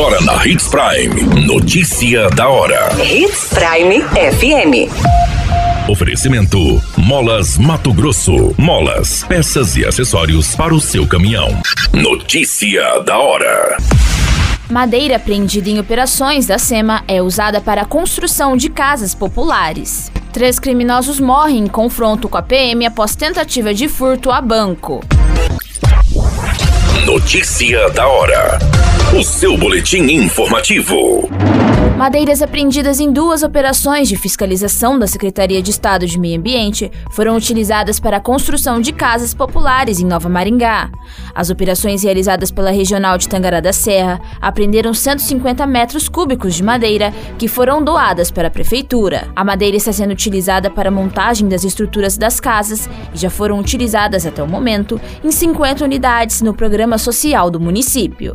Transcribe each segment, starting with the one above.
Agora na Hits Prime. Notícia da hora. Hits Prime FM. Oferecimento: Molas Mato Grosso. Molas, peças e acessórios para o seu caminhão. Notícia da hora. Madeira apreendida em operações da SEMA é usada para a construção de casas populares. Três criminosos morrem em confronto com a PM após tentativa de furto a banco. Notícia da hora. O seu boletim informativo. Madeiras apreendidas em duas operações de fiscalização da Secretaria de Estado de Meio Ambiente foram utilizadas para a construção de casas populares em Nova Maringá. As operações realizadas pela Regional de Tangará da Serra apreenderam 150 metros cúbicos de madeira que foram doadas para a Prefeitura. A madeira está sendo utilizada para a montagem das estruturas das casas e já foram utilizadas até o momento em 50 unidades no programa social do município.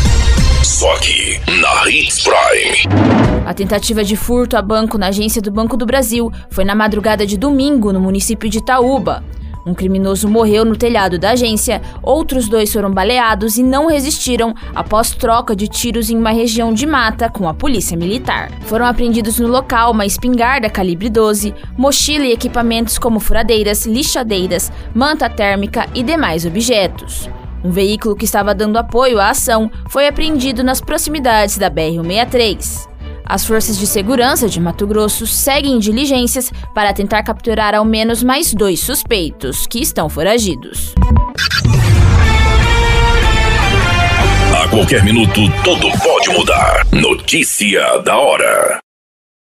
Só aqui, na Hits Prime. A tentativa de furto a banco na agência do Banco do Brasil foi na madrugada de domingo no município de Itaúba. Um criminoso morreu no telhado da agência, outros dois foram baleados e não resistiram após troca de tiros em uma região de mata com a polícia militar. Foram apreendidos no local uma espingarda calibre 12, mochila e equipamentos como furadeiras, lixadeiras, manta térmica e demais objetos. Um veículo que estava dando apoio à ação foi apreendido nas proximidades da BR-163. As forças de segurança de Mato Grosso seguem diligências para tentar capturar ao menos mais dois suspeitos, que estão foragidos. A qualquer minuto, tudo pode mudar. Notícia da hora.